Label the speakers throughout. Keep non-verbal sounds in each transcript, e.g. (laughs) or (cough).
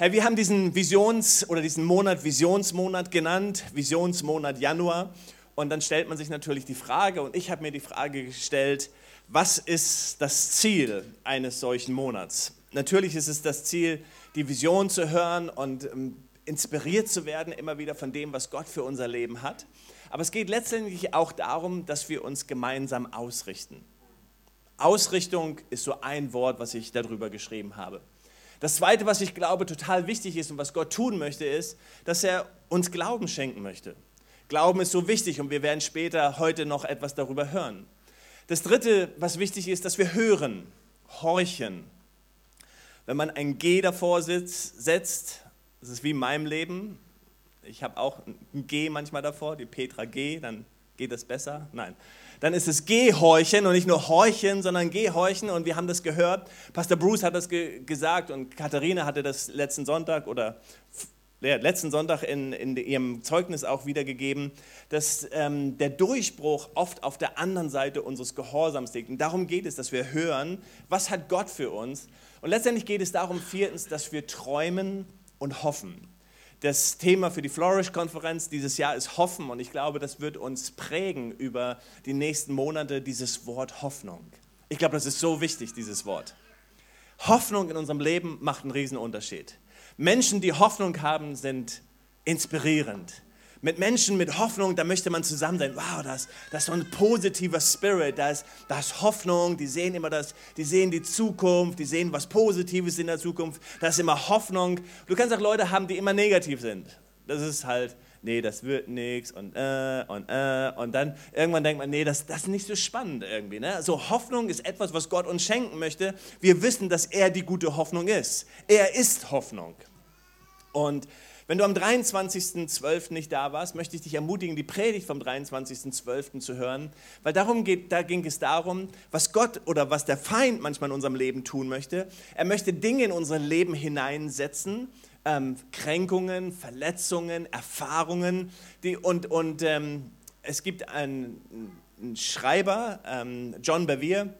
Speaker 1: Hey, wir haben diesen Visions- oder diesen Monat Visionsmonat genannt, Visionsmonat Januar. Und dann stellt man sich natürlich die Frage, und ich habe mir die Frage gestellt, was ist das Ziel eines solchen Monats? Natürlich ist es das Ziel, die Vision zu hören und ähm, inspiriert zu werden immer wieder von dem, was Gott für unser Leben hat. Aber es geht letztendlich auch darum, dass wir uns gemeinsam ausrichten. Ausrichtung ist so ein Wort, was ich darüber geschrieben habe. Das Zweite, was ich glaube total wichtig ist und was Gott tun möchte, ist, dass er uns Glauben schenken möchte. Glauben ist so wichtig und wir werden später heute noch etwas darüber hören. Das Dritte, was wichtig ist, dass wir hören, horchen. Wenn man ein G davor sitzt, setzt, das ist wie in meinem Leben, ich habe auch ein G manchmal davor, die Petra G, dann geht es besser. Nein, dann ist es Gehorchen und nicht nur Horchen, sondern Gehorchen. Und wir haben das gehört. Pastor Bruce hat das ge gesagt und Katharina hatte das letzten Sonntag oder ja, letzten Sonntag in, in ihrem Zeugnis auch wiedergegeben, dass ähm, der Durchbruch oft auf der anderen Seite unseres Gehorsams liegt. Und darum geht es, dass wir hören, was hat Gott für uns. Und letztendlich geht es darum, viertens, dass wir träumen und hoffen. Das Thema für die Flourish-Konferenz dieses Jahr ist Hoffen und ich glaube, das wird uns prägen über die nächsten Monate, dieses Wort Hoffnung. Ich glaube, das ist so wichtig, dieses Wort. Hoffnung in unserem Leben macht einen riesen Unterschied. Menschen, die Hoffnung haben, sind inspirierend mit Menschen mit Hoffnung, da möchte man zusammen sein. Wow, das, das ist so ein positiver Spirit, da ist, da ist Hoffnung, die sehen immer das, die sehen die Zukunft, die sehen was Positives in der Zukunft, da ist immer Hoffnung. Du kannst auch Leute haben, die immer negativ sind. Das ist halt, nee, das wird nichts und äh und äh und dann irgendwann denkt man, nee, das, das ist nicht so spannend irgendwie. Ne? So Hoffnung ist etwas, was Gott uns schenken möchte. Wir wissen, dass er die gute Hoffnung ist. Er ist Hoffnung. Und wenn du am 23.12. nicht da warst, möchte ich dich ermutigen, die Predigt vom 23.12. zu hören, weil darum geht, da ging es darum, was Gott oder was der Feind manchmal in unserem Leben tun möchte. Er möchte Dinge in unser Leben hineinsetzen, ähm, Kränkungen, Verletzungen, Erfahrungen, die, und, und ähm, es gibt einen, einen Schreiber, ähm, John Bevere,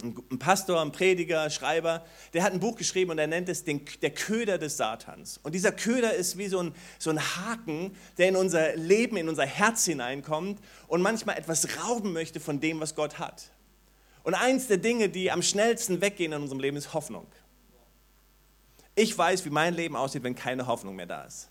Speaker 1: ein Pastor, ein Prediger, Schreiber, der hat ein Buch geschrieben und er nennt es den, der Köder des Satans. Und dieser Köder ist wie so ein, so ein Haken, der in unser Leben, in unser Herz hineinkommt und manchmal etwas rauben möchte von dem, was Gott hat. Und eins der Dinge, die am schnellsten weggehen in unserem Leben, ist Hoffnung. Ich weiß, wie mein Leben aussieht, wenn keine Hoffnung mehr da ist.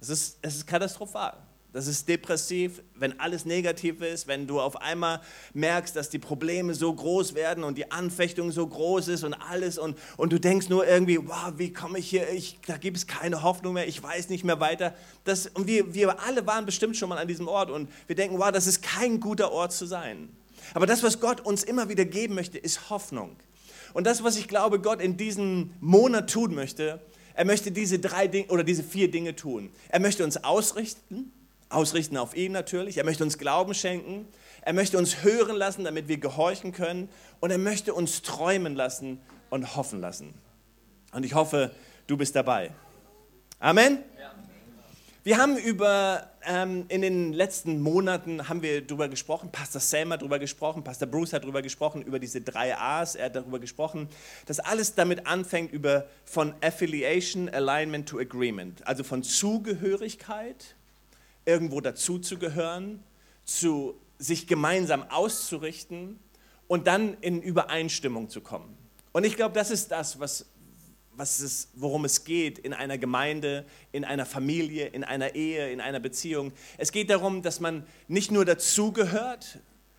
Speaker 1: Es ist, es ist katastrophal. Das ist depressiv, wenn alles negativ ist, wenn du auf einmal merkst, dass die Probleme so groß werden und die Anfechtung so groß ist und alles und, und du denkst nur irgendwie, wow, wie komme ich hier, ich, da gibt es keine Hoffnung mehr, ich weiß nicht mehr weiter. Das, und wir, wir alle waren bestimmt schon mal an diesem Ort und wir denken, wow, das ist kein guter Ort zu sein. Aber das, was Gott uns immer wieder geben möchte, ist Hoffnung. Und das, was ich glaube, Gott in diesem Monat tun möchte, er möchte diese drei Dinge oder diese vier Dinge tun. Er möchte uns ausrichten, ausrichten auf ihn natürlich. Er möchte uns Glauben schenken. Er möchte uns hören lassen, damit wir gehorchen können. Und er möchte uns träumen lassen und hoffen lassen. Und ich hoffe, du bist dabei. Amen. Wir haben über, ähm, in den letzten Monaten haben wir darüber gesprochen, Pastor Sam hat darüber gesprochen, Pastor Bruce hat darüber gesprochen, über diese drei A's, er hat darüber gesprochen, dass alles damit anfängt über von Affiliation, Alignment to Agreement, also von Zugehörigkeit irgendwo dazuzugehören, zu sich gemeinsam auszurichten und dann in Übereinstimmung zu kommen. Und ich glaube, das ist das, was, was es, worum es geht in einer Gemeinde, in einer Familie, in einer Ehe, in einer Beziehung. Es geht darum, dass man nicht nur dazugehört,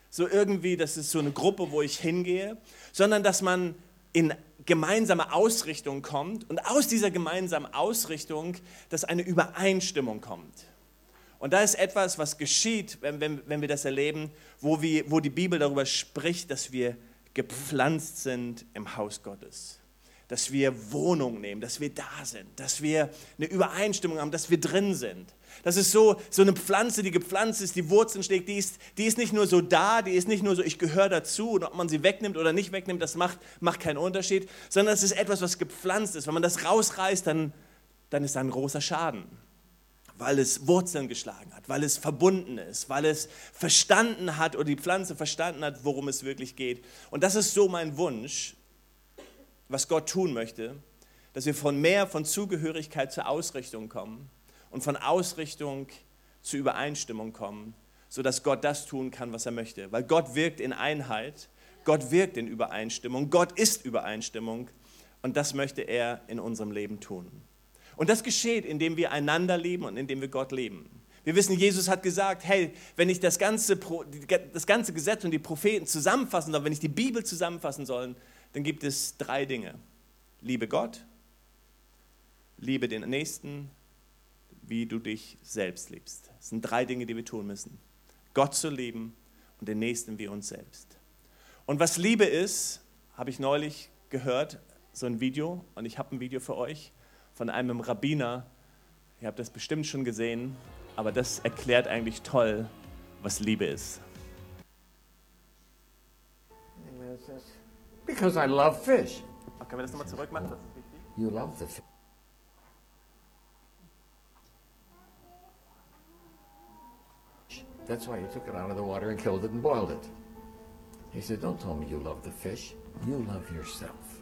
Speaker 1: so irgendwie, das ist so eine Gruppe, wo ich hingehe, sondern dass man in gemeinsame Ausrichtung kommt und aus dieser gemeinsamen Ausrichtung, dass eine Übereinstimmung kommt. Und da ist etwas, was geschieht, wenn, wenn, wenn wir das erleben, wo, wir, wo die Bibel darüber spricht, dass wir gepflanzt sind im Haus Gottes. Dass wir Wohnung nehmen, dass wir da sind, dass wir eine Übereinstimmung haben, dass wir drin sind. Das ist so, so eine Pflanze, die gepflanzt ist, die Wurzeln schlägt, die ist, die ist nicht nur so da, die ist nicht nur so, ich gehöre dazu und ob man sie wegnimmt oder nicht wegnimmt, das macht, macht keinen Unterschied, sondern es ist etwas, was gepflanzt ist. Wenn man das rausreißt, dann, dann ist da ein großer Schaden weil es Wurzeln geschlagen hat, weil es verbunden ist, weil es verstanden hat oder die Pflanze verstanden hat, worum es wirklich geht. Und das ist so mein Wunsch, was Gott tun möchte, dass wir von mehr von Zugehörigkeit zur Ausrichtung kommen und von Ausrichtung zur Übereinstimmung kommen, sodass Gott das tun kann, was er möchte. Weil Gott wirkt in Einheit, Gott wirkt in Übereinstimmung, Gott ist Übereinstimmung und das möchte er in unserem Leben tun. Und das geschieht, indem wir einander lieben und indem wir Gott lieben. Wir wissen, Jesus hat gesagt, hey, wenn ich das ganze, das ganze Gesetz und die Propheten zusammenfassen soll, wenn ich die Bibel zusammenfassen soll, dann gibt es drei Dinge. Liebe Gott, liebe den Nächsten, wie du dich selbst liebst. Das sind drei Dinge, die wir tun müssen. Gott zu lieben und den Nächsten wie uns selbst. Und was Liebe ist, habe ich neulich gehört, so ein Video, und ich habe ein Video für euch von einem Rabbiner. Ihr habt das bestimmt schon gesehen, aber das erklärt eigentlich toll, was Liebe ist.
Speaker 2: Because I love fish.
Speaker 1: Können wir das nochmal zurück machen?
Speaker 2: You love the fish. That's why you took it out of the water and killed it and boiled it. He said, Don't tell me you love the fish. You love yourself.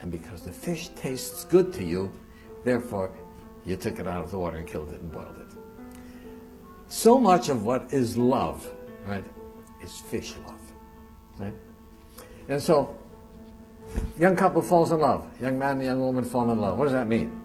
Speaker 2: And because the fish tastes good to you, therefore you took it out of the water and killed it and boiled it. So much of what is love, right, is fish love. Right? And so, young couple falls in love. Young man and young woman fall in love. What does that mean?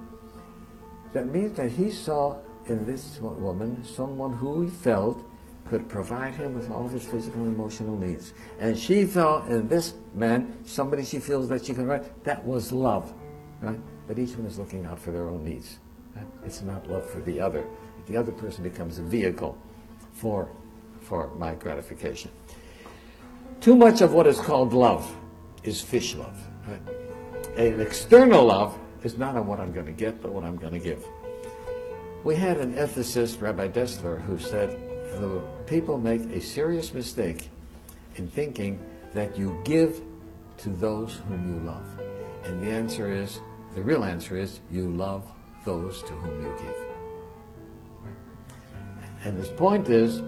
Speaker 2: That means that he saw in this woman someone who he felt could provide him with all his physical and emotional needs. And she felt in this man somebody she feels that she can write. That was love, right? But each one is looking out for their own needs. It's not love for the other. The other person becomes a vehicle for, for my gratification. Too much of what is called love is fish love. Right? An external love is not on what I'm going to get, but what I'm going to give. We had an ethicist, Rabbi Dessler, who said, the people make a serious mistake in thinking that you give to those whom you love. And the answer is, the real answer is, you love those to whom you give. And his point is,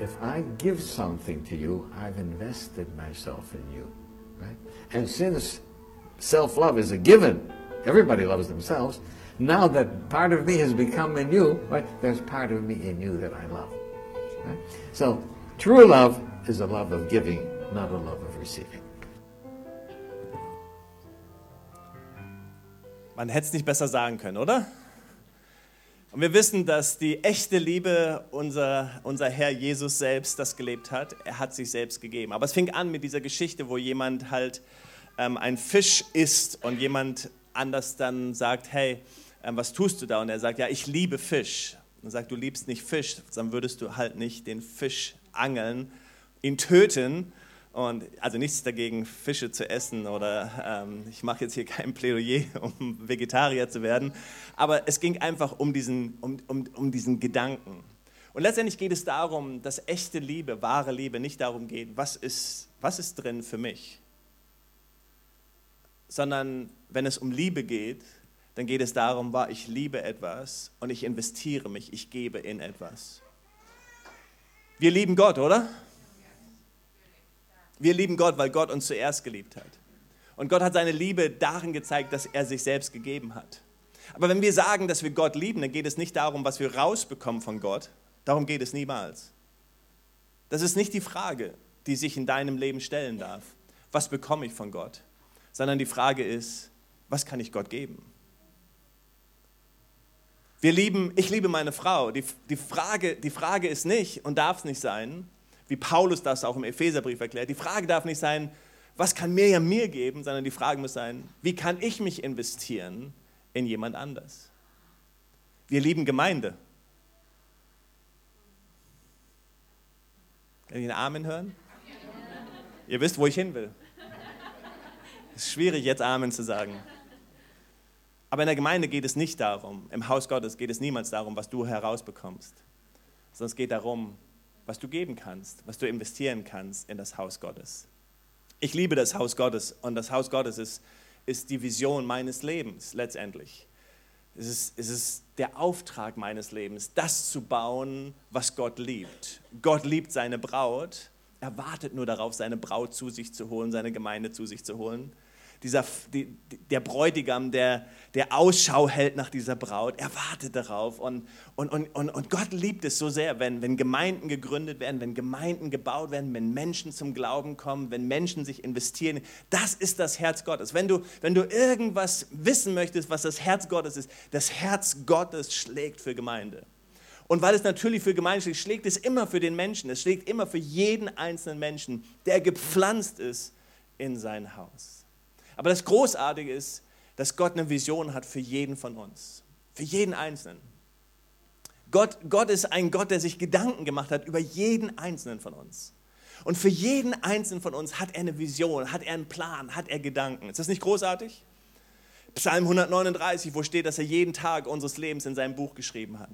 Speaker 2: if I give something to you, I've invested myself in you. Right? And since self-love is a given, everybody loves themselves, now that part of me has become in you, right, there's part of me in you that I love. Right? So, true love is a love of giving, not a love of receiving.
Speaker 1: Man hätte es nicht besser sagen können, oder? Und wir wissen, dass die echte Liebe unser, unser Herr Jesus selbst das gelebt hat. Er hat sich selbst gegeben. Aber es fing an mit dieser Geschichte, wo jemand halt ähm, ein Fisch isst und jemand anders dann sagt, hey, ähm, was tust du da? Und er sagt, ja, ich liebe Fisch. Und sagt, du liebst nicht Fisch, dann würdest du halt nicht den Fisch angeln, ihn töten. Und also nichts dagegen, Fische zu essen oder ähm, ich mache jetzt hier kein Plädoyer, (laughs) um Vegetarier zu werden. Aber es ging einfach um diesen, um, um, um diesen Gedanken. Und letztendlich geht es darum, dass echte Liebe, wahre Liebe nicht darum geht, was ist, was ist drin für mich, sondern wenn es um Liebe geht, dann geht es darum, ich liebe etwas und ich investiere mich, ich gebe in etwas. Wir lieben Gott, oder? Wir lieben Gott, weil Gott uns zuerst geliebt hat. Und Gott hat seine Liebe darin gezeigt, dass er sich selbst gegeben hat. Aber wenn wir sagen, dass wir Gott lieben, dann geht es nicht darum, was wir rausbekommen von Gott. Darum geht es niemals. Das ist nicht die Frage, die sich in deinem Leben stellen darf. Was bekomme ich von Gott? Sondern die Frage ist, was kann ich Gott geben? Wir lieben, ich liebe meine Frau. Die, die, Frage, die Frage ist nicht und darf es nicht sein, wie Paulus das auch im Epheserbrief erklärt. Die Frage darf nicht sein, was kann Mirjam mir geben, sondern die Frage muss sein, wie kann ich mich investieren in jemand anders? Wir lieben Gemeinde. Kann ich einen Amen hören? Ihr wisst, wo ich hin will. Es ist schwierig, jetzt Amen zu sagen. Aber in der Gemeinde geht es nicht darum, im Haus Gottes geht es niemals darum, was du herausbekommst, sondern es geht darum, was du geben kannst, was du investieren kannst in das Haus Gottes. Ich liebe das Haus Gottes und das Haus Gottes ist, ist die Vision meines Lebens letztendlich. Es ist, es ist der Auftrag meines Lebens, das zu bauen, was Gott liebt. Gott liebt seine Braut, er wartet nur darauf, seine Braut zu sich zu holen, seine Gemeinde zu sich zu holen. Dieser, die, der Bräutigam, der, der Ausschau hält nach dieser Braut. Er wartet darauf. Und, und, und, und, und Gott liebt es so sehr, wenn, wenn Gemeinden gegründet werden, wenn Gemeinden gebaut werden, wenn Menschen zum Glauben kommen, wenn Menschen sich investieren. Das ist das Herz Gottes. Wenn du, wenn du irgendwas wissen möchtest, was das Herz Gottes ist, das Herz Gottes schlägt für Gemeinde. Und weil es natürlich für Gemeinde schlägt, schlägt es immer für den Menschen. Es schlägt immer für jeden einzelnen Menschen, der gepflanzt ist in sein Haus. Aber das Großartige ist, dass Gott eine Vision hat für jeden von uns, für jeden Einzelnen. Gott, Gott ist ein Gott, der sich Gedanken gemacht hat über jeden Einzelnen von uns. Und für jeden Einzelnen von uns hat er eine Vision, hat er einen Plan, hat er Gedanken. Ist das nicht großartig? Psalm 139, wo steht, dass er jeden Tag unseres Lebens in seinem Buch geschrieben hat.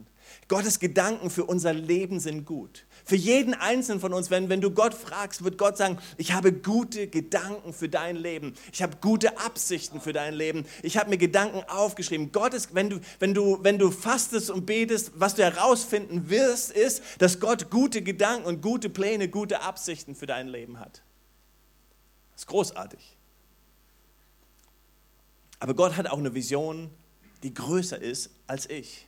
Speaker 1: Gottes Gedanken für unser Leben sind gut. Für jeden Einzelnen von uns, wenn, wenn du Gott fragst, wird Gott sagen, ich habe gute Gedanken für dein Leben. Ich habe gute Absichten für dein Leben. Ich habe mir Gedanken aufgeschrieben. Gott ist, wenn du, wenn, du, wenn du fastest und betest, was du herausfinden wirst, ist, dass Gott gute Gedanken und gute Pläne, gute Absichten für dein Leben hat. Das ist großartig. Aber Gott hat auch eine Vision, die größer ist als ich.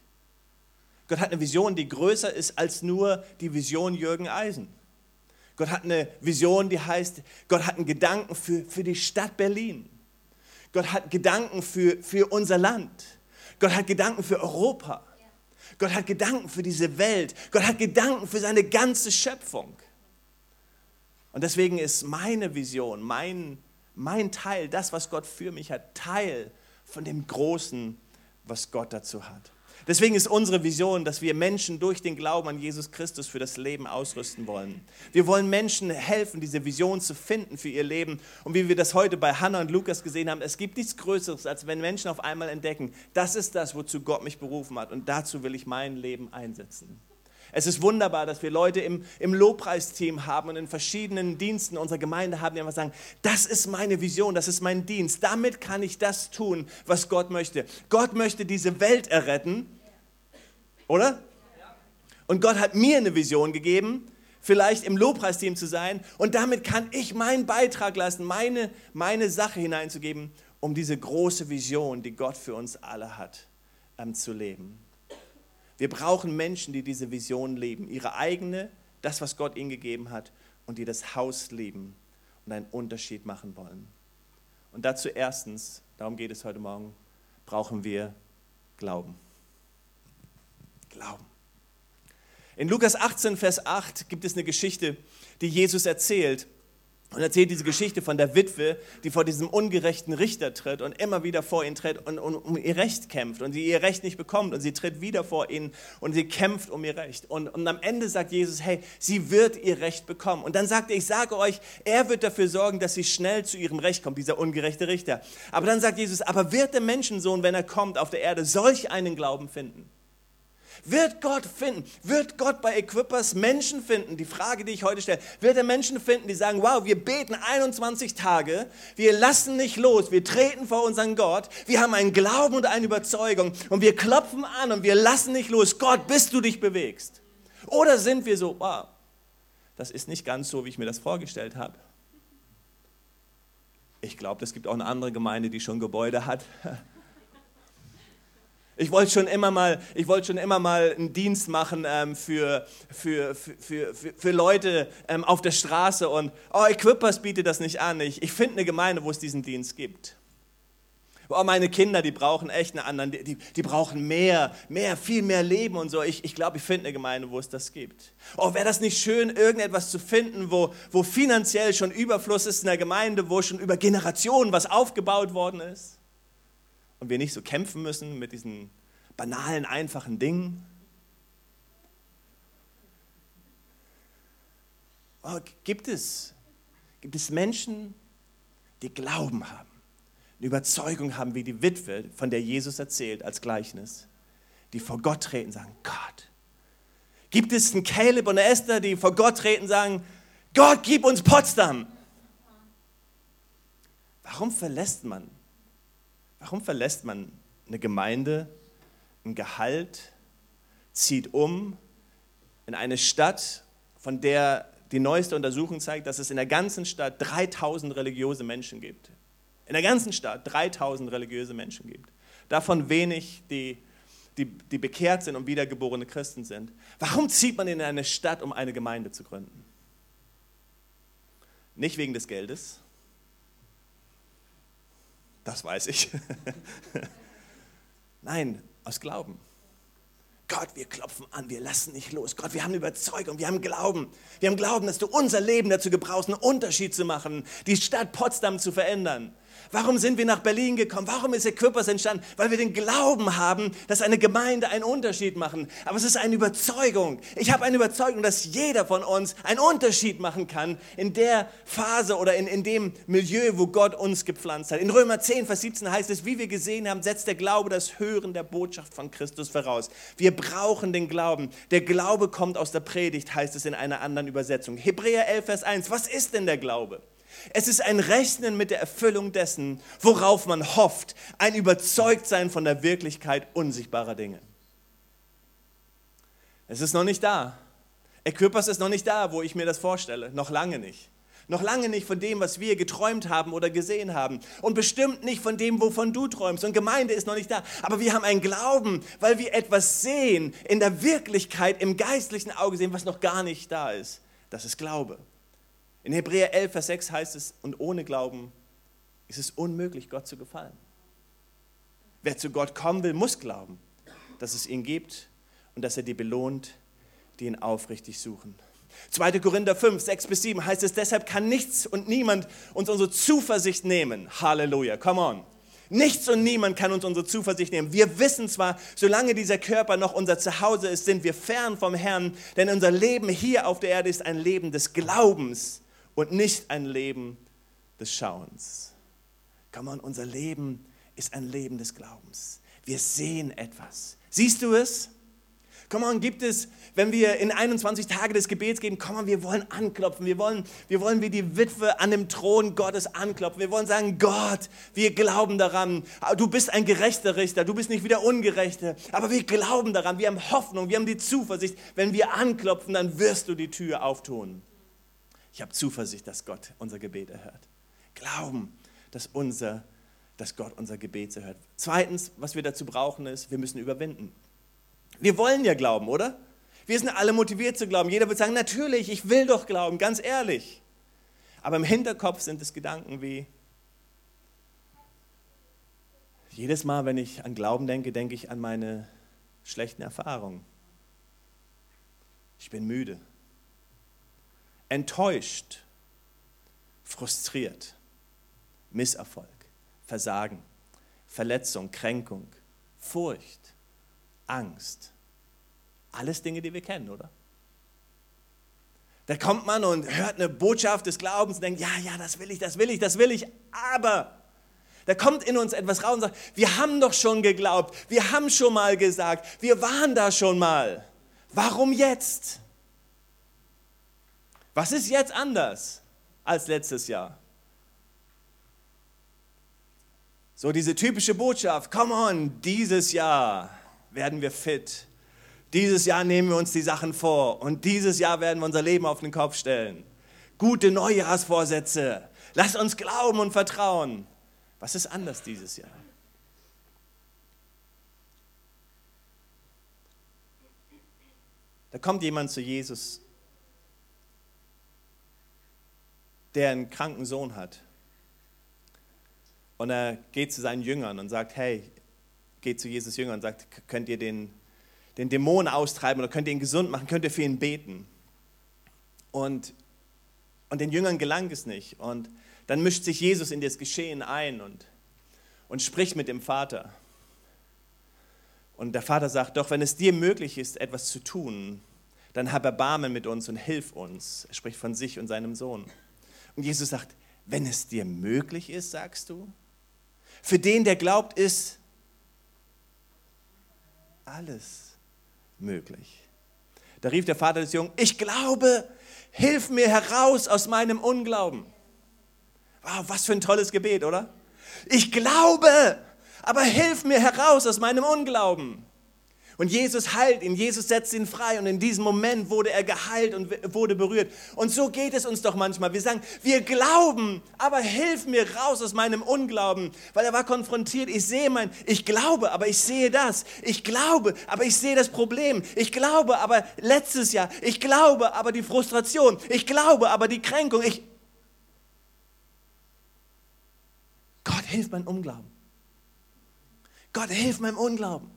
Speaker 1: Gott hat eine Vision, die größer ist als nur die Vision Jürgen Eisen. Gott hat eine Vision, die heißt, Gott hat einen Gedanken für, für die Stadt Berlin. Gott hat Gedanken für, für unser Land. Gott hat Gedanken für Europa. Gott hat Gedanken für diese Welt. Gott hat Gedanken für seine ganze Schöpfung. Und deswegen ist meine Vision, mein mein Teil, das, was Gott für mich hat, Teil von dem Großen, was Gott dazu hat. Deswegen ist unsere Vision, dass wir Menschen durch den Glauben an Jesus Christus für das Leben ausrüsten wollen. Wir wollen Menschen helfen, diese Vision zu finden für ihr Leben. Und wie wir das heute bei Hannah und Lukas gesehen haben, es gibt nichts Größeres, als wenn Menschen auf einmal entdecken, das ist das, wozu Gott mich berufen hat. Und dazu will ich mein Leben einsetzen. Es ist wunderbar, dass wir Leute im, im Lobpreisteam haben und in verschiedenen Diensten unserer Gemeinde haben, die einfach sagen, das ist meine Vision, das ist mein Dienst. Damit kann ich das tun, was Gott möchte. Gott möchte diese Welt erretten, oder? Und Gott hat mir eine Vision gegeben, vielleicht im Lobpreisteam zu sein und damit kann ich meinen Beitrag leisten, meine, meine Sache hineinzugeben, um diese große Vision, die Gott für uns alle hat, ähm, zu leben. Wir brauchen Menschen, die diese Vision leben, ihre eigene, das, was Gott ihnen gegeben hat, und die das Haus lieben und einen Unterschied machen wollen. Und dazu erstens, darum geht es heute Morgen, brauchen wir Glauben. Glauben. In Lukas 18, Vers 8 gibt es eine Geschichte, die Jesus erzählt und erzählt diese Geschichte von der Witwe, die vor diesem ungerechten Richter tritt und immer wieder vor ihn tritt und, und um ihr Recht kämpft und sie ihr Recht nicht bekommt und sie tritt wieder vor ihn und sie kämpft um ihr Recht. Und, und am Ende sagt Jesus, hey, sie wird ihr Recht bekommen. Und dann sagt er, ich sage euch, er wird dafür sorgen, dass sie schnell zu ihrem Recht kommt, dieser ungerechte Richter. Aber dann sagt Jesus, aber wird der Menschensohn, wenn er kommt auf der Erde, solch einen Glauben finden? Wird Gott finden? Wird Gott bei Equippers Menschen finden? Die Frage, die ich heute stelle. Wird er Menschen finden, die sagen, wow, wir beten 21 Tage, wir lassen nicht los, wir treten vor unseren Gott, wir haben einen Glauben und eine Überzeugung und wir klopfen an und wir lassen nicht los. Gott, bis du dich bewegst. Oder sind wir so, wow, das ist nicht ganz so, wie ich mir das vorgestellt habe. Ich glaube, es gibt auch eine andere Gemeinde, die schon Gebäude hat. (laughs) Ich wollte schon immer mal, ich wollte schon immer mal einen Dienst machen ähm, für, für, für, für, für Leute ähm, auf der Straße und oh, Equippers bietet das nicht an. Ich, ich finde eine Gemeinde, wo es diesen Dienst gibt. Oh, meine Kinder, die brauchen echt einen anderen, die, die brauchen mehr, mehr, viel mehr Leben und so. Ich, ich glaube, ich finde eine Gemeinde, wo es das gibt. Oh, wäre das nicht schön, irgendetwas zu finden, wo, wo finanziell schon Überfluss ist in der Gemeinde, wo schon über Generationen was aufgebaut worden ist? Und wir nicht so kämpfen müssen mit diesen banalen, einfachen Dingen. Oh, gibt, es, gibt es Menschen, die Glauben haben, eine Überzeugung haben, wie die Witwe, von der Jesus erzählt als Gleichnis, die vor Gott treten und sagen, Gott. Gibt es einen Caleb und eine Esther, die vor Gott treten und sagen, Gott, gib uns Potsdam. Warum verlässt man Warum verlässt man eine Gemeinde, ein Gehalt, zieht um in eine Stadt, von der die neueste Untersuchung zeigt, dass es in der ganzen Stadt 3000 religiöse Menschen gibt? in der ganzen Stadt 3000 religiöse Menschen gibt. Davon wenig, die, die, die bekehrt sind und wiedergeborene Christen sind. Warum zieht man in eine Stadt, um eine Gemeinde zu gründen? Nicht wegen des Geldes. Das weiß ich. (laughs) Nein, aus Glauben. Gott, wir klopfen an, wir lassen nicht los. Gott, wir haben Überzeugung, wir haben Glauben. Wir haben Glauben, dass du unser Leben dazu gebrauchst, einen Unterschied zu machen, die Stadt Potsdam zu verändern. Warum sind wir nach Berlin gekommen? Warum ist Equippers entstanden? Weil wir den Glauben haben, dass eine Gemeinde einen Unterschied machen. Aber es ist eine Überzeugung. Ich habe eine Überzeugung, dass jeder von uns einen Unterschied machen kann in der Phase oder in, in dem Milieu, wo Gott uns gepflanzt hat. In Römer 10, Vers 17 heißt es, wie wir gesehen haben, setzt der Glaube das Hören der Botschaft von Christus voraus. Wir brauchen den Glauben. Der Glaube kommt aus der Predigt, heißt es in einer anderen Übersetzung. Hebräer 11, Vers 1. Was ist denn der Glaube? Es ist ein Rechnen mit der Erfüllung dessen, worauf man hofft, ein Überzeugtsein von der Wirklichkeit unsichtbarer Dinge. Es ist noch nicht da. Equippers ist noch nicht da, wo ich mir das vorstelle. Noch lange nicht. Noch lange nicht von dem, was wir geträumt haben oder gesehen haben. Und bestimmt nicht von dem, wovon du träumst. Und Gemeinde ist noch nicht da. Aber wir haben einen Glauben, weil wir etwas sehen, in der Wirklichkeit, im geistlichen Auge sehen, was noch gar nicht da ist. Das ist Glaube. In Hebräer 11, Vers 6 heißt es, und ohne Glauben ist es unmöglich, Gott zu gefallen. Wer zu Gott kommen will, muss glauben, dass es ihn gibt und dass er die belohnt, die ihn aufrichtig suchen. 2. Korinther 5, 6 bis 7 heißt es, deshalb kann nichts und niemand uns unsere Zuversicht nehmen. Halleluja, come on. Nichts und niemand kann uns unsere Zuversicht nehmen. Wir wissen zwar, solange dieser Körper noch unser Zuhause ist, sind wir fern vom Herrn, denn unser Leben hier auf der Erde ist ein Leben des Glaubens und nicht ein Leben des Schauens. Komm on, unser Leben ist ein Leben des Glaubens. Wir sehen etwas. Siehst du es? Komm on, gibt es, wenn wir in 21 Tage des Gebets gehen, komm on, wir wollen anklopfen. Wir wollen, wir wollen wie die Witwe an dem Thron Gottes anklopfen. Wir wollen sagen, Gott, wir glauben daran. Du bist ein gerechter Richter, du bist nicht wieder ungerechter. Aber wir glauben daran, wir haben Hoffnung, wir haben die Zuversicht. Wenn wir anklopfen, dann wirst du die Tür auftun. Ich habe Zuversicht, dass Gott unser Gebet erhört. Glauben, dass, unser, dass Gott unser Gebet erhört. Zweitens, was wir dazu brauchen, ist, wir müssen überwinden. Wir wollen ja glauben, oder? Wir sind alle motiviert zu glauben. Jeder wird sagen, natürlich, ich will doch glauben, ganz ehrlich. Aber im Hinterkopf sind es Gedanken wie, jedes Mal, wenn ich an Glauben denke, denke ich an meine schlechten Erfahrungen. Ich bin müde enttäuscht, frustriert, Misserfolg, Versagen, Verletzung, Kränkung, Furcht, Angst. Alles Dinge, die wir kennen, oder? Da kommt man und hört eine Botschaft des Glaubens und denkt, ja, ja, das will ich, das will ich, das will ich, aber da kommt in uns etwas raus und sagt, wir haben doch schon geglaubt, wir haben schon mal gesagt, wir waren da schon mal. Warum jetzt? Was ist jetzt anders als letztes Jahr? So diese typische Botschaft, come on, dieses Jahr werden wir fit. Dieses Jahr nehmen wir uns die Sachen vor und dieses Jahr werden wir unser Leben auf den Kopf stellen. Gute Neujahrsvorsätze. Lass uns glauben und vertrauen. Was ist anders dieses Jahr? Da kommt jemand zu Jesus der einen kranken Sohn hat. Und er geht zu seinen Jüngern und sagt, hey, geht zu Jesus Jüngern und sagt, könnt ihr den, den Dämon austreiben oder könnt ihr ihn gesund machen, könnt ihr für ihn beten. Und, und den Jüngern gelang es nicht. Und dann mischt sich Jesus in das Geschehen ein und, und spricht mit dem Vater. Und der Vater sagt, doch wenn es dir möglich ist, etwas zu tun, dann hab Erbarmen mit uns und hilf uns. Er spricht von sich und seinem Sohn. Und Jesus sagt, wenn es dir möglich ist, sagst du, für den, der glaubt, ist alles möglich. Da rief der Vater des Jungen, ich glaube, hilf mir heraus aus meinem Unglauben. Wow, was für ein tolles Gebet, oder? Ich glaube, aber hilf mir heraus aus meinem Unglauben. Und Jesus heilt ihn, Jesus setzt ihn frei und in diesem Moment wurde er geheilt und wurde berührt. Und so geht es uns doch manchmal. Wir sagen, wir glauben, aber hilf mir raus aus meinem Unglauben, weil er war konfrontiert. Ich sehe mein, ich glaube, aber ich sehe das. Ich glaube, aber ich sehe das Problem. Ich glaube, aber letztes Jahr. Ich glaube, aber die Frustration. Ich glaube, aber die Kränkung. Ich Gott, hilf meinem Unglauben. Gott, hilf meinem Unglauben.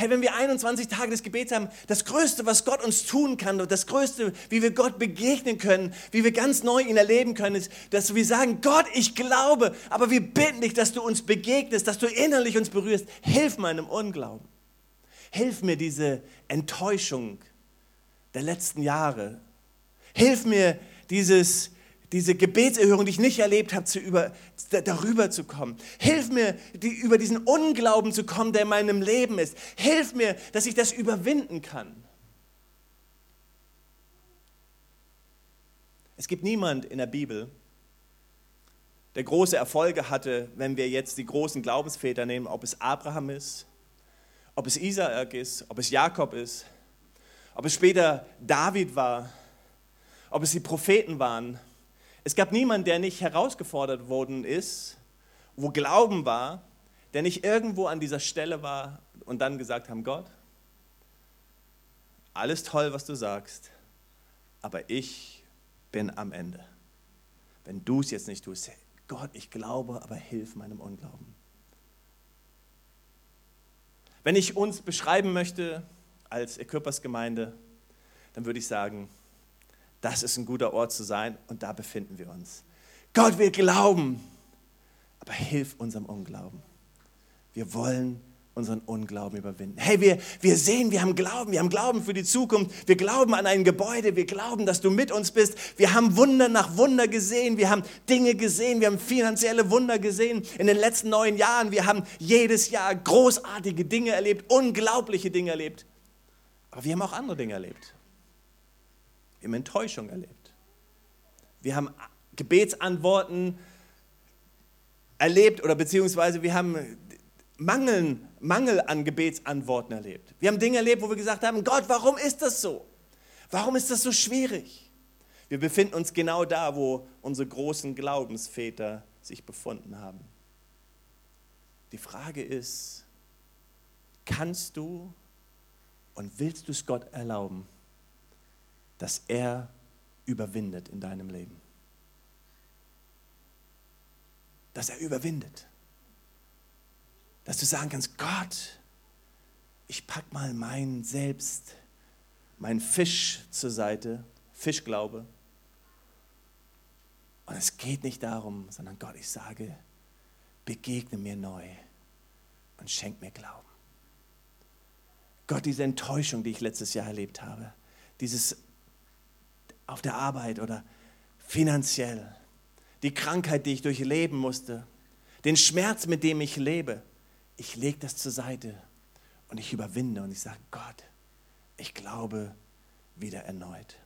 Speaker 1: Hey, wenn wir 21 Tage des Gebets haben, das Größte, was Gott uns tun kann, das Größte, wie wir Gott begegnen können, wie wir ganz neu ihn erleben können, ist, dass wir sagen, Gott, ich glaube, aber wir bitten dich, dass du uns begegnest, dass du innerlich uns berührst. Hilf meinem Unglauben. Hilf mir diese Enttäuschung der letzten Jahre. Hilf mir dieses diese Gebetserhörung, die ich nicht erlebt habe, zu über, darüber zu kommen. Hilf mir, die, über diesen Unglauben zu kommen, der in meinem Leben ist. Hilf mir, dass ich das überwinden kann. Es gibt niemand in der Bibel, der große Erfolge hatte, wenn wir jetzt die großen Glaubensväter nehmen, ob es Abraham ist, ob es Isaak ist, ob es Jakob ist, ob es später David war, ob es die Propheten waren es gab niemanden, der nicht herausgefordert worden ist, wo Glauben war, der nicht irgendwo an dieser Stelle war und dann gesagt haben, Gott, alles toll, was du sagst, aber ich bin am Ende. Wenn du es jetzt nicht tust, Gott, ich glaube, aber hilf meinem Unglauben. Wenn ich uns beschreiben möchte als Equippers Gemeinde, dann würde ich sagen, das ist ein guter Ort zu sein und da befinden wir uns. Gott, wir glauben, aber hilf unserem Unglauben. Wir wollen unseren Unglauben überwinden. Hey, wir, wir sehen, wir haben Glauben, wir haben Glauben für die Zukunft, wir glauben an ein Gebäude, wir glauben, dass du mit uns bist. Wir haben Wunder nach Wunder gesehen, wir haben Dinge gesehen, wir haben finanzielle Wunder gesehen in den letzten neun Jahren. Wir haben jedes Jahr großartige Dinge erlebt, unglaubliche Dinge erlebt. Aber wir haben auch andere Dinge erlebt. Wir haben Enttäuschung erlebt. Wir haben Gebetsantworten erlebt oder beziehungsweise wir haben Mangel, Mangel an Gebetsantworten erlebt. Wir haben Dinge erlebt, wo wir gesagt haben, Gott, warum ist das so? Warum ist das so schwierig? Wir befinden uns genau da, wo unsere großen Glaubensväter sich befunden haben. Die Frage ist, kannst du und willst du es Gott erlauben, dass er überwindet in deinem Leben. Dass er überwindet. Dass du sagen kannst, Gott, ich pack mal mein Selbst, mein Fisch zur Seite, Fischglaube. Und es geht nicht darum, sondern Gott, ich sage, begegne mir neu und schenk mir Glauben. Gott, diese Enttäuschung, die ich letztes Jahr erlebt habe, dieses auf der Arbeit oder finanziell, die Krankheit, die ich durchleben musste, den Schmerz, mit dem ich lebe, ich lege das zur Seite und ich überwinde und ich sage, Gott, ich glaube wieder erneut.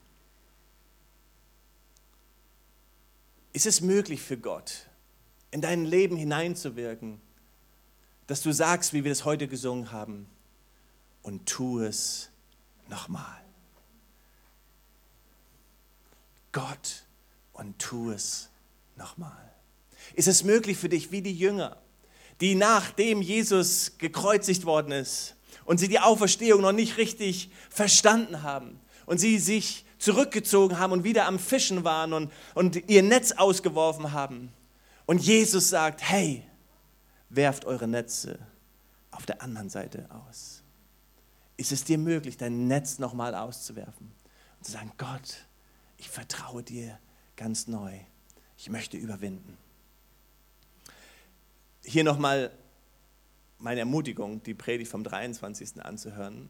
Speaker 1: Ist es möglich für Gott, in dein Leben hineinzuwirken, dass du sagst, wie wir das heute gesungen haben, und tu es nochmal. Gott und tu es nochmal. Ist es möglich für dich, wie die Jünger, die nachdem Jesus gekreuzigt worden ist und sie die Auferstehung noch nicht richtig verstanden haben und sie sich zurückgezogen haben und wieder am Fischen waren und, und ihr Netz ausgeworfen haben. Und Jesus sagt, hey, werft eure Netze auf der anderen Seite aus. Ist es dir möglich, dein Netz nochmal auszuwerfen und zu sagen, Gott, ich vertraue dir ganz neu. Ich möchte überwinden. Hier nochmal meine Ermutigung, die Predigt vom 23. anzuhören,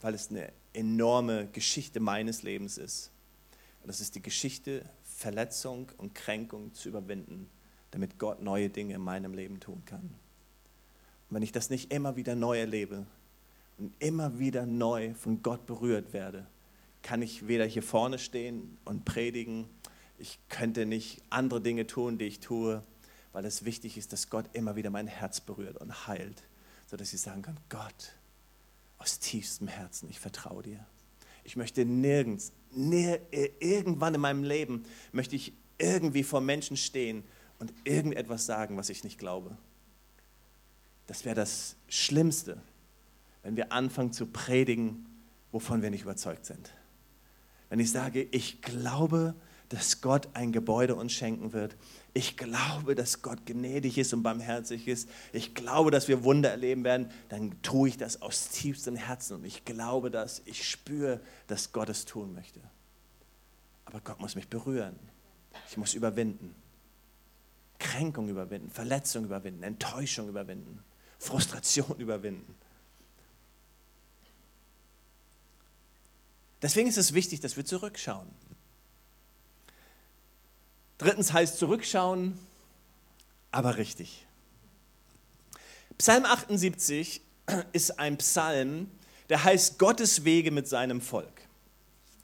Speaker 1: weil es eine enorme Geschichte meines Lebens ist. Und das ist die Geschichte, Verletzung und Kränkung zu überwinden, damit Gott neue Dinge in meinem Leben tun kann. Und wenn ich das nicht immer wieder neu erlebe und immer wieder neu von Gott berührt werde, kann ich weder hier vorne stehen und predigen, ich könnte nicht andere Dinge tun, die ich tue, weil es wichtig ist, dass Gott immer wieder mein Herz berührt und heilt. sodass sie sagen können, Gott, aus tiefstem Herzen, ich vertraue dir. Ich möchte nirgends, nir, irgendwann in meinem Leben, möchte ich irgendwie vor Menschen stehen und irgendetwas sagen, was ich nicht glaube. Das wäre das Schlimmste, wenn wir anfangen zu predigen, wovon wir nicht überzeugt sind. Wenn ich sage, ich glaube, dass Gott ein Gebäude uns schenken wird. Ich glaube, dass Gott gnädig ist und barmherzig ist. Ich glaube, dass wir Wunder erleben werden. Dann tue ich das aus tiefstem Herzen und ich glaube das. Ich spüre, dass Gott es tun möchte. Aber Gott muss mich berühren. Ich muss überwinden. Kränkung überwinden, Verletzung überwinden, Enttäuschung überwinden, Frustration überwinden. Deswegen ist es wichtig, dass wir zurückschauen. Drittens heißt zurückschauen, aber richtig. Psalm 78 ist ein Psalm, der heißt Gottes Wege mit seinem Volk.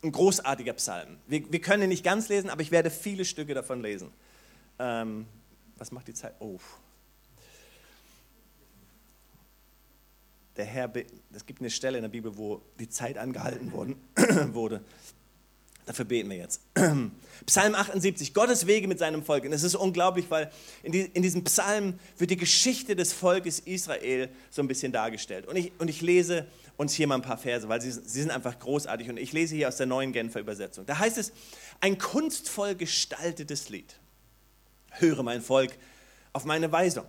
Speaker 1: Ein großartiger Psalm. Wir, wir können ihn nicht ganz lesen, aber ich werde viele Stücke davon lesen. Ähm, was macht die Zeit? Oh. Der Herr, es gibt eine Stelle in der Bibel, wo die Zeit angehalten worden, (clears throat) wurde. Dafür beten wir jetzt. (clears throat) Psalm 78, Gottes Wege mit seinem Volk. Und es ist unglaublich, weil in, die, in, diesem Psalm wird die Geschichte des Volkes Israel so ein bisschen dargestellt. Und ich, und ich lese uns hier mal ein paar Verse, weil sie, sie sind einfach großartig. Und ich lese hier aus der neuen Genfer Übersetzung. Da heißt es, ein kunstvoll gestaltetes Lied. Höre mein Volk auf meine Weisung.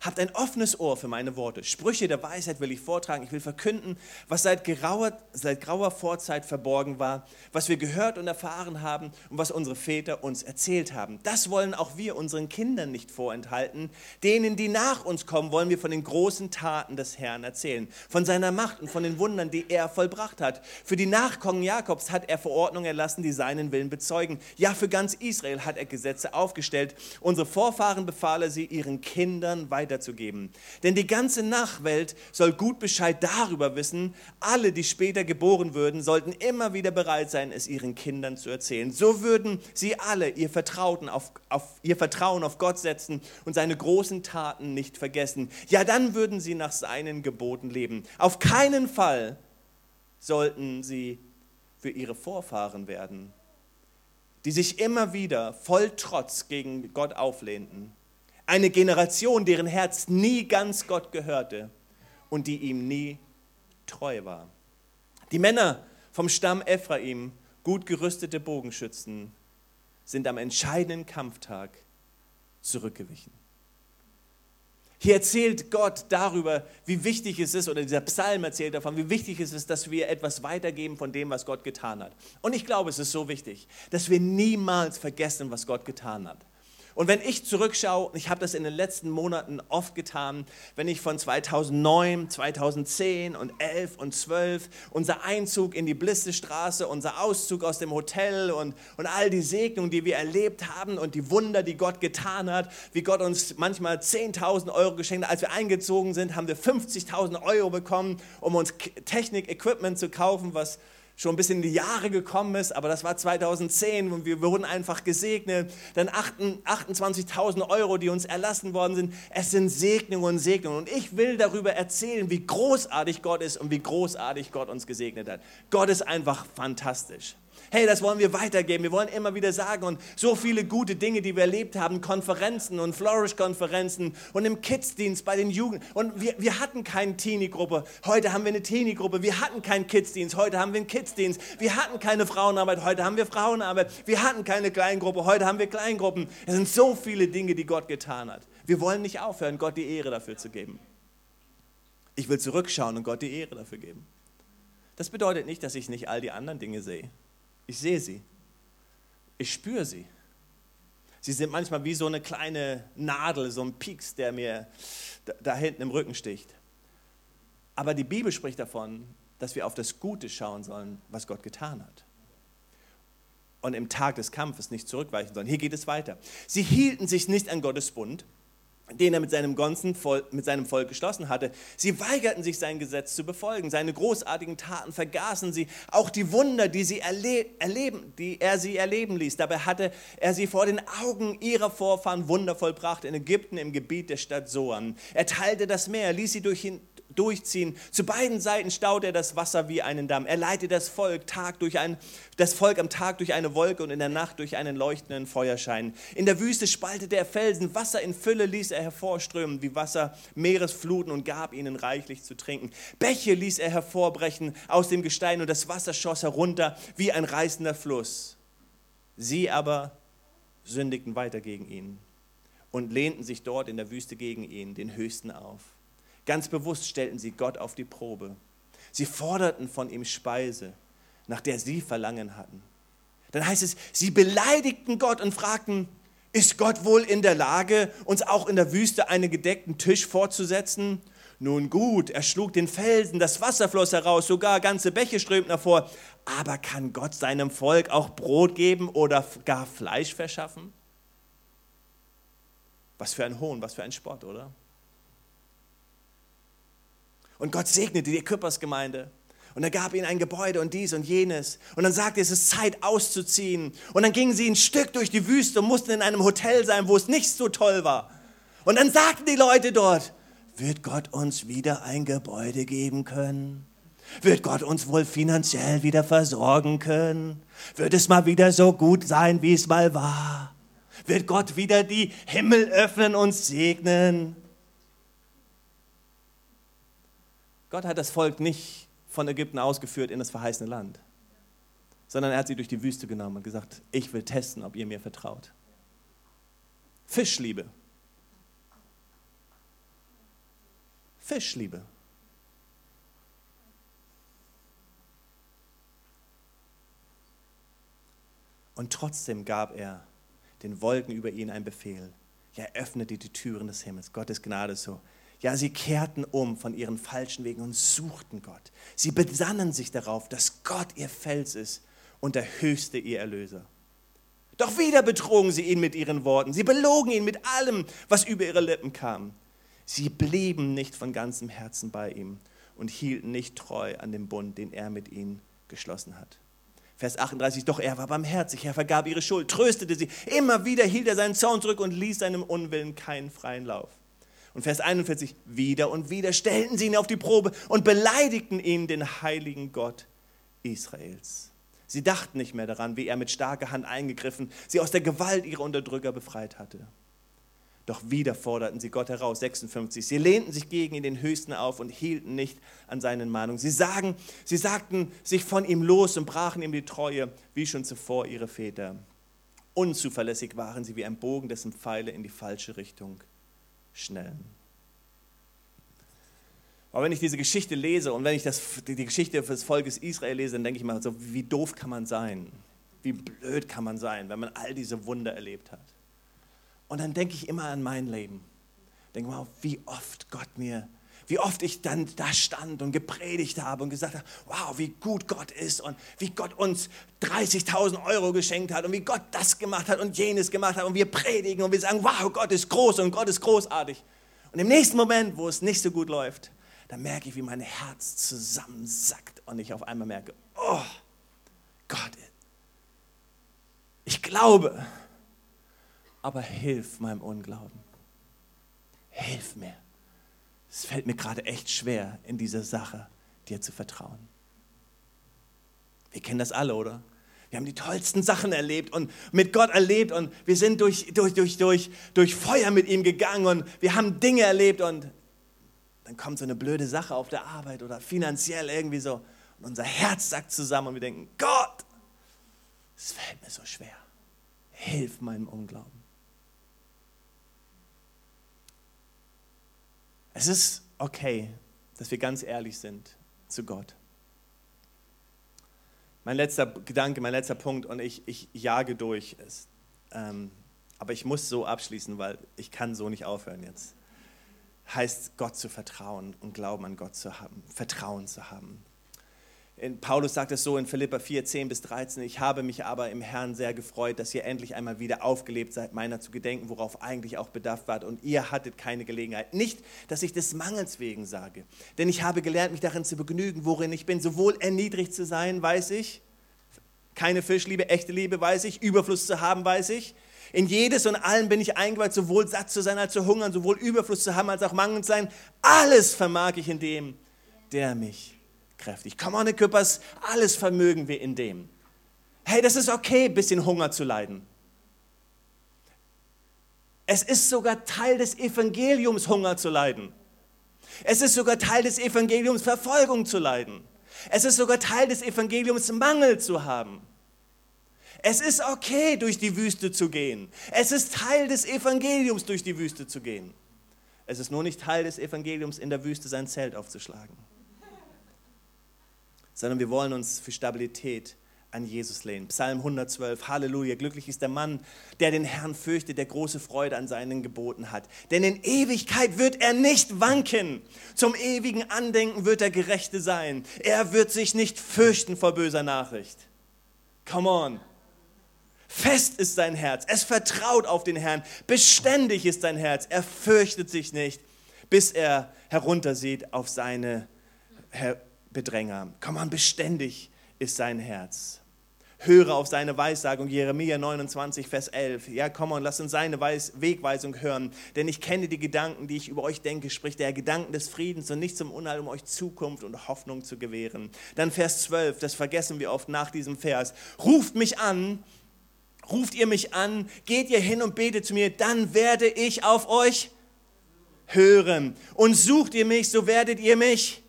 Speaker 1: Habt ein offenes Ohr für meine Worte. Sprüche der Weisheit will ich vortragen. Ich will verkünden, was seit grauer, seit grauer Vorzeit verborgen war, was wir gehört und erfahren haben und was unsere Väter uns erzählt haben. Das wollen auch wir unseren Kindern nicht vorenthalten. Denen, die nach uns kommen, wollen wir von den großen Taten des Herrn erzählen, von seiner Macht und von den Wundern, die er vollbracht hat. Für die Nachkommen Jakobs hat er Verordnungen erlassen, die seinen Willen bezeugen. Ja, für ganz Israel hat er Gesetze aufgestellt. Unsere Vorfahren befahl er sie ihren Kindern weiter weiterzugeben. Denn die ganze Nachwelt soll gut Bescheid darüber wissen. Alle, die später geboren würden, sollten immer wieder bereit sein, es ihren Kindern zu erzählen. So würden sie alle ihr Vertrauen auf, auf, ihr Vertrauen auf Gott setzen und seine großen Taten nicht vergessen. Ja, dann würden sie nach seinen Geboten leben. Auf keinen Fall sollten sie für ihre Vorfahren werden, die sich immer wieder voll Trotz gegen Gott auflehnten. Eine Generation, deren Herz nie ganz Gott gehörte und die ihm nie treu war. Die Männer vom Stamm Ephraim, gut gerüstete Bogenschützen, sind am entscheidenden Kampftag zurückgewichen. Hier erzählt Gott darüber, wie wichtig es ist, oder dieser Psalm erzählt davon, wie wichtig es ist, dass wir etwas weitergeben von dem, was Gott getan hat. Und ich glaube, es ist so wichtig, dass wir niemals vergessen, was Gott getan hat. Und wenn ich zurückschaue, ich habe das in den letzten Monaten oft getan, wenn ich von 2009, 2010 und 11 und 12, unser Einzug in die Blissestraße, unser Auszug aus dem Hotel und, und all die Segnungen, die wir erlebt haben und die Wunder, die Gott getan hat, wie Gott uns manchmal 10.000 Euro geschenkt hat. Als wir eingezogen sind, haben wir 50.000 Euro bekommen, um uns Technik, Equipment zu kaufen, was schon ein bisschen in die Jahre gekommen ist, aber das war 2010 und wir wurden einfach gesegnet. Dann 28.000 Euro, die uns erlassen worden sind. Es sind Segnungen und Segnungen. Und ich will darüber erzählen, wie großartig Gott ist und wie großartig Gott uns gesegnet hat. Gott ist einfach fantastisch. Hey, das wollen wir weitergeben. Wir wollen immer wieder sagen und so viele gute Dinge, die wir erlebt haben, Konferenzen und Flourish-Konferenzen und im Kids-Dienst bei den Jugend. Und wir, wir hatten keine Teenie-Gruppe. Heute haben wir eine Teenie-Gruppe. Wir hatten keinen Kids-Dienst. Heute haben wir einen Kids-Dienst. Wir hatten keine Frauenarbeit. Heute haben wir Frauenarbeit. Wir hatten keine Kleingruppe. Heute haben wir Kleingruppen. Es sind so viele Dinge, die Gott getan hat. Wir wollen nicht aufhören, Gott die Ehre dafür zu geben. Ich will zurückschauen und Gott die Ehre dafür geben. Das bedeutet nicht, dass ich nicht all die anderen Dinge sehe. Ich sehe sie. Ich spüre sie. Sie sind manchmal wie so eine kleine Nadel, so ein Pieks, der mir da hinten im Rücken sticht. Aber die Bibel spricht davon, dass wir auf das Gute schauen sollen, was Gott getan hat. Und im Tag des Kampfes nicht zurückweichen sollen. Hier geht es weiter. Sie hielten sich nicht an Gottes Bund, den er mit seinem, ganzen Volk, mit seinem Volk geschlossen hatte. Sie weigerten sich, sein Gesetz zu befolgen. Seine großartigen Taten vergaßen sie. Auch die Wunder, die, sie erle erleben, die er sie erleben ließ. Dabei hatte er sie vor den Augen ihrer Vorfahren wundervoll bracht in Ägypten im Gebiet der Stadt Soan. Er teilte das Meer, ließ sie durch, durchziehen. Zu beiden Seiten staut er das Wasser wie einen Damm. Er leitet das Volk, Tag durch ein, das Volk am Tag durch eine Wolke und in der Nacht durch einen leuchtenden Feuerschein. In der Wüste spaltete er Felsen, Wasser in Fülle ließ er hervorströmen, wie Wasser Meeresfluten und gab ihnen reichlich zu trinken. Bäche ließ er hervorbrechen aus dem Gestein und das Wasser schoss herunter wie ein reißender Fluss. Sie aber sündigten weiter gegen ihn und lehnten sich dort in der Wüste gegen ihn, den Höchsten, auf. Ganz bewusst stellten sie Gott auf die Probe. Sie forderten von ihm Speise, nach der sie Verlangen hatten. Dann heißt es, sie beleidigten Gott und fragten, ist Gott wohl in der Lage, uns auch in der Wüste einen gedeckten Tisch vorzusetzen? Nun gut, er schlug den Felsen, das Wasser floss heraus, sogar ganze Bäche strömten hervor. Aber kann Gott seinem Volk auch Brot geben oder gar Fleisch verschaffen? Was für ein Hohn, was für ein Spott, oder? Und Gott segnete die Küppersgemeinde. Und er gab ihnen ein Gebäude und dies und jenes. Und dann sagte er, es ist Zeit auszuziehen. Und dann gingen sie ein Stück durch die Wüste und mussten in einem Hotel sein, wo es nicht so toll war. Und dann sagten die Leute dort, wird Gott uns wieder ein Gebäude geben können? Wird Gott uns wohl finanziell wieder versorgen können? Wird es mal wieder so gut sein, wie es mal war? wird Gott wieder die Himmel öffnen und segnen. Gott hat das Volk nicht von Ägypten ausgeführt in das verheißene Land, sondern er hat sie durch die Wüste genommen und gesagt, ich will testen, ob ihr mir vertraut. Fischliebe. Fischliebe. Und trotzdem gab er den Wolken über ihn ein Befehl. Ja, öffnete die Türen des Himmels. Gottes Gnade so. Ja, sie kehrten um von ihren falschen Wegen und suchten Gott. Sie besannen sich darauf, dass Gott ihr Fels ist und der Höchste ihr Erlöser. Doch wieder betrogen sie ihn mit ihren Worten. Sie belogen ihn mit allem, was über ihre Lippen kam. Sie blieben nicht von ganzem Herzen bei ihm und hielten nicht treu an dem Bund, den er mit ihnen geschlossen hat. Vers 38, doch er war barmherzig, er vergab ihre Schuld, tröstete sie. Immer wieder hielt er seinen Zaun zurück und ließ seinem Unwillen keinen freien Lauf. Und Vers 41, wieder und wieder stellten sie ihn auf die Probe und beleidigten ihn, den heiligen Gott Israels. Sie dachten nicht mehr daran, wie er mit starker Hand eingegriffen, sie aus der Gewalt ihrer Unterdrücker befreit hatte. Doch wieder forderten sie Gott heraus, 56. Sie lehnten sich gegen ihn den Höchsten auf und hielten nicht an seinen Mahnungen. Sie, sagen, sie sagten sich von ihm los und brachen ihm die Treue, wie schon zuvor ihre Väter. Unzuverlässig waren sie wie ein Bogen, dessen Pfeile in die falsche Richtung schnellen. Aber wenn ich diese Geschichte lese und wenn ich das, die Geschichte des Volkes Israel lese, dann denke ich mal so, wie doof kann man sein? Wie blöd kann man sein, wenn man all diese Wunder erlebt hat? Und dann denke ich immer an mein Leben. Denke mal, wie oft Gott mir, wie oft ich dann da stand und gepredigt habe und gesagt habe, wow, wie gut Gott ist und wie Gott uns 30.000 Euro geschenkt hat und wie Gott das gemacht hat und jenes gemacht hat und wir predigen und wir sagen, wow, Gott ist groß und Gott ist großartig. Und im nächsten Moment, wo es nicht so gut läuft, dann merke ich, wie mein Herz zusammensackt und ich auf einmal merke, oh, Gott, ich glaube, aber hilf meinem Unglauben. Hilf mir. Es fällt mir gerade echt schwer, in dieser Sache dir zu vertrauen. Wir kennen das alle, oder? Wir haben die tollsten Sachen erlebt und mit Gott erlebt und wir sind durch, durch, durch, durch, durch Feuer mit ihm gegangen und wir haben Dinge erlebt und dann kommt so eine blöde Sache auf der Arbeit oder finanziell irgendwie so und unser Herz sackt zusammen und wir denken, Gott, es fällt mir so schwer. Hilf meinem Unglauben. Es ist okay, dass wir ganz ehrlich sind zu Gott. Mein letzter Gedanke, mein letzter Punkt, und ich, ich jage durch, ist, ähm, aber ich muss so abschließen, weil ich kann so nicht aufhören jetzt. Heißt, Gott zu vertrauen und Glauben an Gott zu haben, Vertrauen zu haben. In Paulus sagt es so in Philippa 4, 10 bis 13, ich habe mich aber im Herrn sehr gefreut, dass ihr endlich einmal wieder aufgelebt seid, meiner zu gedenken, worauf eigentlich auch Bedarf wart und ihr hattet keine Gelegenheit. Nicht, dass ich des Mangels wegen sage, denn ich habe gelernt, mich darin zu begnügen, worin ich bin, sowohl erniedrigt zu sein, weiß ich, keine Fischliebe, echte Liebe, weiß ich, Überfluss zu haben, weiß ich, In jedes und allen bin ich eingeweiht, sowohl satt zu sein als zu hungern, sowohl Überfluss zu haben als auch Mangel zu sein. Alles vermag ich in dem, der mich kräftig. Come on, Küppers, alles vermögen wir in dem. Hey, das ist okay, ein bisschen Hunger zu leiden. Es ist sogar Teil des Evangeliums, Hunger zu leiden. Es ist sogar Teil des Evangeliums, Verfolgung zu leiden. Es ist sogar Teil des Evangeliums, Mangel zu haben. Es ist okay, durch die Wüste zu gehen. Es ist Teil des Evangeliums, durch die Wüste zu gehen. Es ist nur nicht Teil des Evangeliums, in der Wüste sein Zelt aufzuschlagen. Sondern wir wollen uns für Stabilität an Jesus lehnen. Psalm 112, Halleluja, glücklich ist der Mann, der den Herrn fürchtet, der große Freude an seinen Geboten hat. Denn in Ewigkeit wird er nicht wanken. Zum ewigen Andenken wird er Gerechte sein. Er wird sich nicht fürchten vor böser Nachricht. Come on. Fest ist sein Herz, es vertraut auf den Herrn, beständig ist sein Herz, er fürchtet sich nicht, bis er heruntersieht auf seine Bedränger. Komm on, beständig ist sein Herz. Höre auf seine Weissagung, Jeremia 29, Vers 11. Ja, komm und lass uns seine Weis Wegweisung hören. Denn ich kenne die Gedanken, die ich über euch denke, sprich der Gedanken des Friedens und nicht zum Unheil, um euch Zukunft und Hoffnung zu gewähren. Dann Vers 12, das vergessen wir oft nach diesem Vers. Ruft mich an, ruft ihr mich an, geht ihr hin und betet zu mir, dann werde ich auf euch hören. Und sucht ihr mich, so werdet ihr mich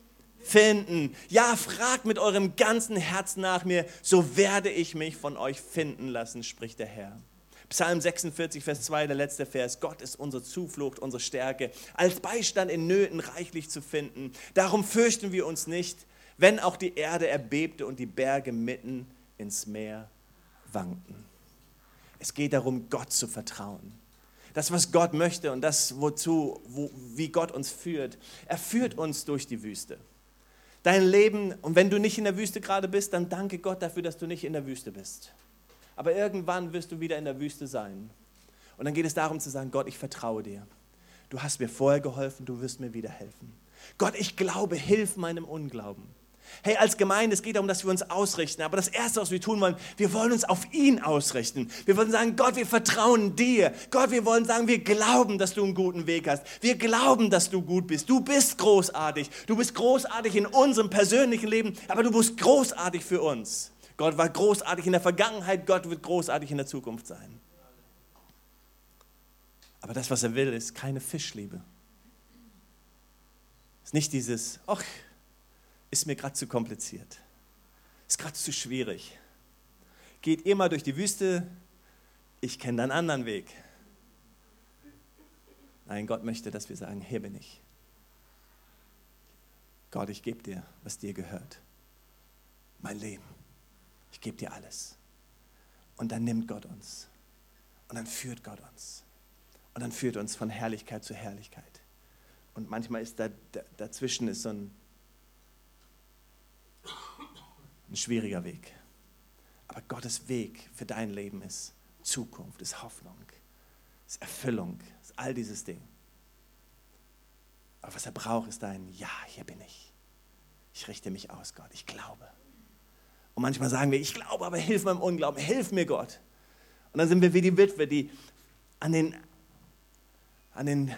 Speaker 1: finden. Ja, fragt mit eurem ganzen Herzen nach mir, so werde ich mich von euch finden lassen, spricht der Herr. Psalm 46, Vers 2, der letzte Vers. Gott ist unsere Zuflucht, unsere Stärke, als Beistand in Nöten reichlich zu finden. Darum fürchten wir uns nicht, wenn auch die Erde erbebte und die Berge mitten ins Meer wankten. Es geht darum, Gott zu vertrauen. Das, was Gott möchte und das, wozu, wo, wie Gott uns führt. Er führt uns durch die Wüste dein Leben, und wenn du nicht in der Wüste gerade bist, dann danke Gott dafür, dass du nicht in der Wüste bist. Aber irgendwann wirst du wieder in der Wüste sein. Und dann geht es darum zu sagen, Gott, ich vertraue dir. Du hast mir vorher geholfen, du wirst mir wieder helfen. Gott, ich glaube, hilf meinem Unglauben. Hey, als Gemeinde, es geht darum, dass wir uns ausrichten. Aber das Erste, was wir tun wollen, wir wollen uns auf ihn ausrichten. Wir wollen sagen, Gott, wir vertrauen dir. Gott, wir wollen sagen, wir glauben, dass du einen guten Weg hast. Wir glauben, dass du gut bist. Du bist großartig. Du bist großartig in unserem persönlichen Leben, aber du bist großartig für uns. Gott war großartig in der Vergangenheit, Gott wird großartig in der Zukunft sein. Aber das, was er will, ist keine Fischliebe. Es ist nicht dieses, ach, ist mir gerade zu kompliziert. Ist gerade zu schwierig. Geht mal durch die Wüste, ich kenne einen anderen Weg. Nein, Gott möchte, dass wir sagen, hier bin ich. Gott, ich gebe dir, was dir gehört. Mein Leben. Ich gebe dir alles. Und dann nimmt Gott uns. Und dann führt Gott uns. Und dann führt uns von Herrlichkeit zu Herrlichkeit. Und manchmal ist da, dazwischen ist so ein ein schwieriger Weg. Aber Gottes Weg für dein Leben ist Zukunft, ist Hoffnung, ist Erfüllung, ist all dieses Ding. Aber was er braucht, ist ein Ja, hier bin ich. Ich richte mich aus, Gott, ich glaube. Und manchmal sagen wir, ich glaube, aber hilf meinem Unglauben, hilf mir, Gott. Und dann sind wir wie die Witwe, die an den, an den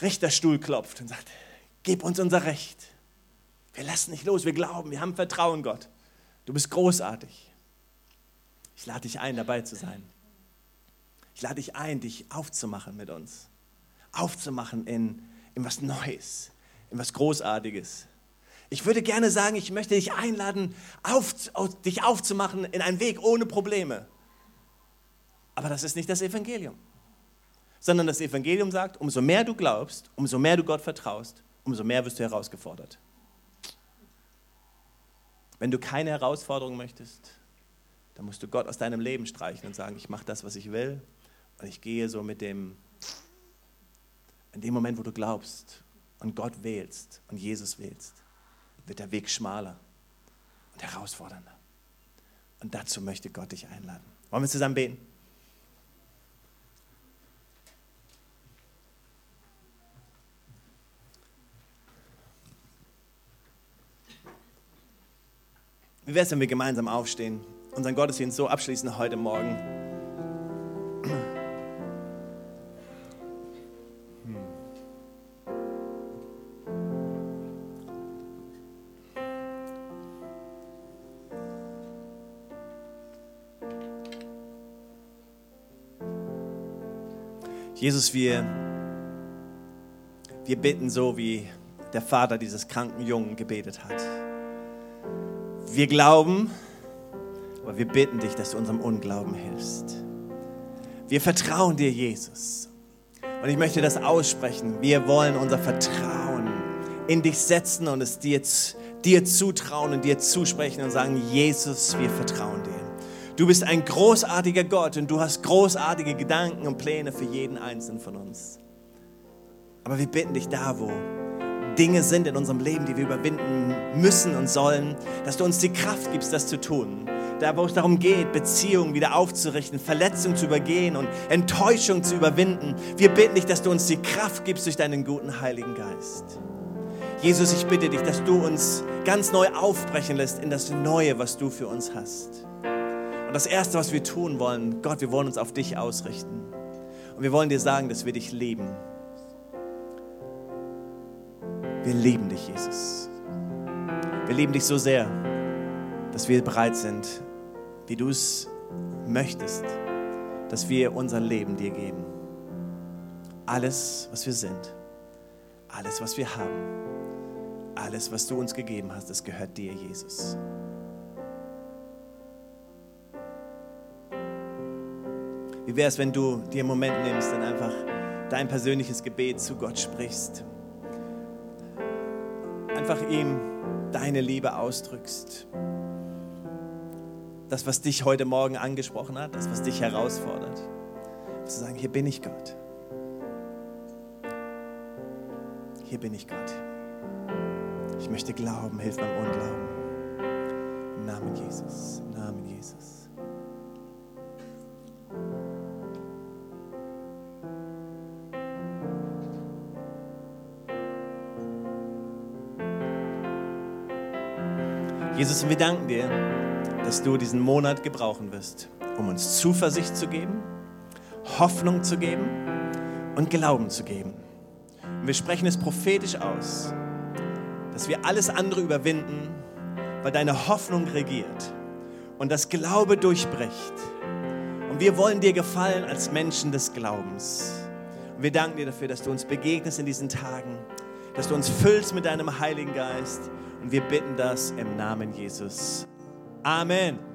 Speaker 1: Richterstuhl klopft und sagt, gib uns unser Recht. Wir lassen nicht los, wir glauben, wir haben Vertrauen, Gott. Du bist großartig. Ich lade dich ein, dabei zu sein. Ich lade dich ein, dich aufzumachen mit uns. Aufzumachen in, in was Neues, in was Großartiges. Ich würde gerne sagen, ich möchte dich einladen, auf, auf, dich aufzumachen in einen Weg ohne Probleme. Aber das ist nicht das Evangelium. Sondern das Evangelium sagt, umso mehr du glaubst, umso mehr du Gott vertraust, umso mehr wirst du herausgefordert. Wenn du keine Herausforderung möchtest, dann musst du Gott aus deinem Leben streichen und sagen, ich mache das, was ich will und ich gehe so mit dem, in dem Moment, wo du glaubst und Gott wählst und Jesus wählst, wird der Weg schmaler und herausfordernder. Und dazu möchte Gott dich einladen. Wollen wir zusammen beten? Wie wäre es, wenn wir gemeinsam aufstehen, unseren Gottesdienst so abschließen heute Morgen? Jesus, wir, wir beten so, wie der Vater dieses kranken Jungen gebetet hat. Wir glauben, aber wir bitten dich, dass du unserem Unglauben hilfst. Wir vertrauen dir, Jesus. Und ich möchte das aussprechen. Wir wollen unser Vertrauen in dich setzen und es dir, dir zutrauen und dir zusprechen und sagen, Jesus, wir vertrauen dir. Du bist ein großartiger Gott und du hast großartige Gedanken und Pläne für jeden Einzelnen von uns. Aber wir bitten dich da, wo Dinge sind in unserem Leben, die wir überwinden müssen und sollen, dass du uns die Kraft gibst, das zu tun. Da, wo es darum geht, Beziehungen wieder aufzurichten, Verletzungen zu übergehen und Enttäuschung zu überwinden. Wir bitten dich, dass du uns die Kraft gibst durch deinen guten Heiligen Geist. Jesus, ich bitte dich, dass du uns ganz neu aufbrechen lässt in das Neue, was du für uns hast. Und das Erste, was wir tun wollen, Gott, wir wollen uns auf dich ausrichten. Und wir wollen dir sagen, dass wir dich lieben wir lieben dich, Jesus. Wir lieben dich so sehr, dass wir bereit sind, wie du es möchtest, dass wir unser Leben dir geben. Alles, was wir sind, alles, was wir haben, alles, was du uns gegeben hast, das gehört dir, Jesus. Wie wäre es, wenn du dir einen Moment nimmst und einfach dein persönliches Gebet zu Gott sprichst? einfach ihm deine Liebe ausdrückst. Das, was dich heute Morgen angesprochen hat, das, was dich herausfordert. Zu sagen, hier bin ich Gott. Hier bin ich Gott. Ich möchte glauben, hilf beim Unglauben. Im Namen Jesus, im Namen Jesus. Jesus, wir danken dir, dass du diesen Monat gebrauchen wirst, um uns Zuversicht zu geben, Hoffnung zu geben und Glauben zu geben. Und wir sprechen es prophetisch aus, dass wir alles andere überwinden, weil deine Hoffnung regiert und das Glaube durchbricht. Und wir wollen dir gefallen als Menschen des Glaubens. Und wir danken dir dafür, dass du uns begegnest in diesen Tagen, dass du uns füllst mit deinem Heiligen Geist und wir bitten das im Namen Jesus. Amen.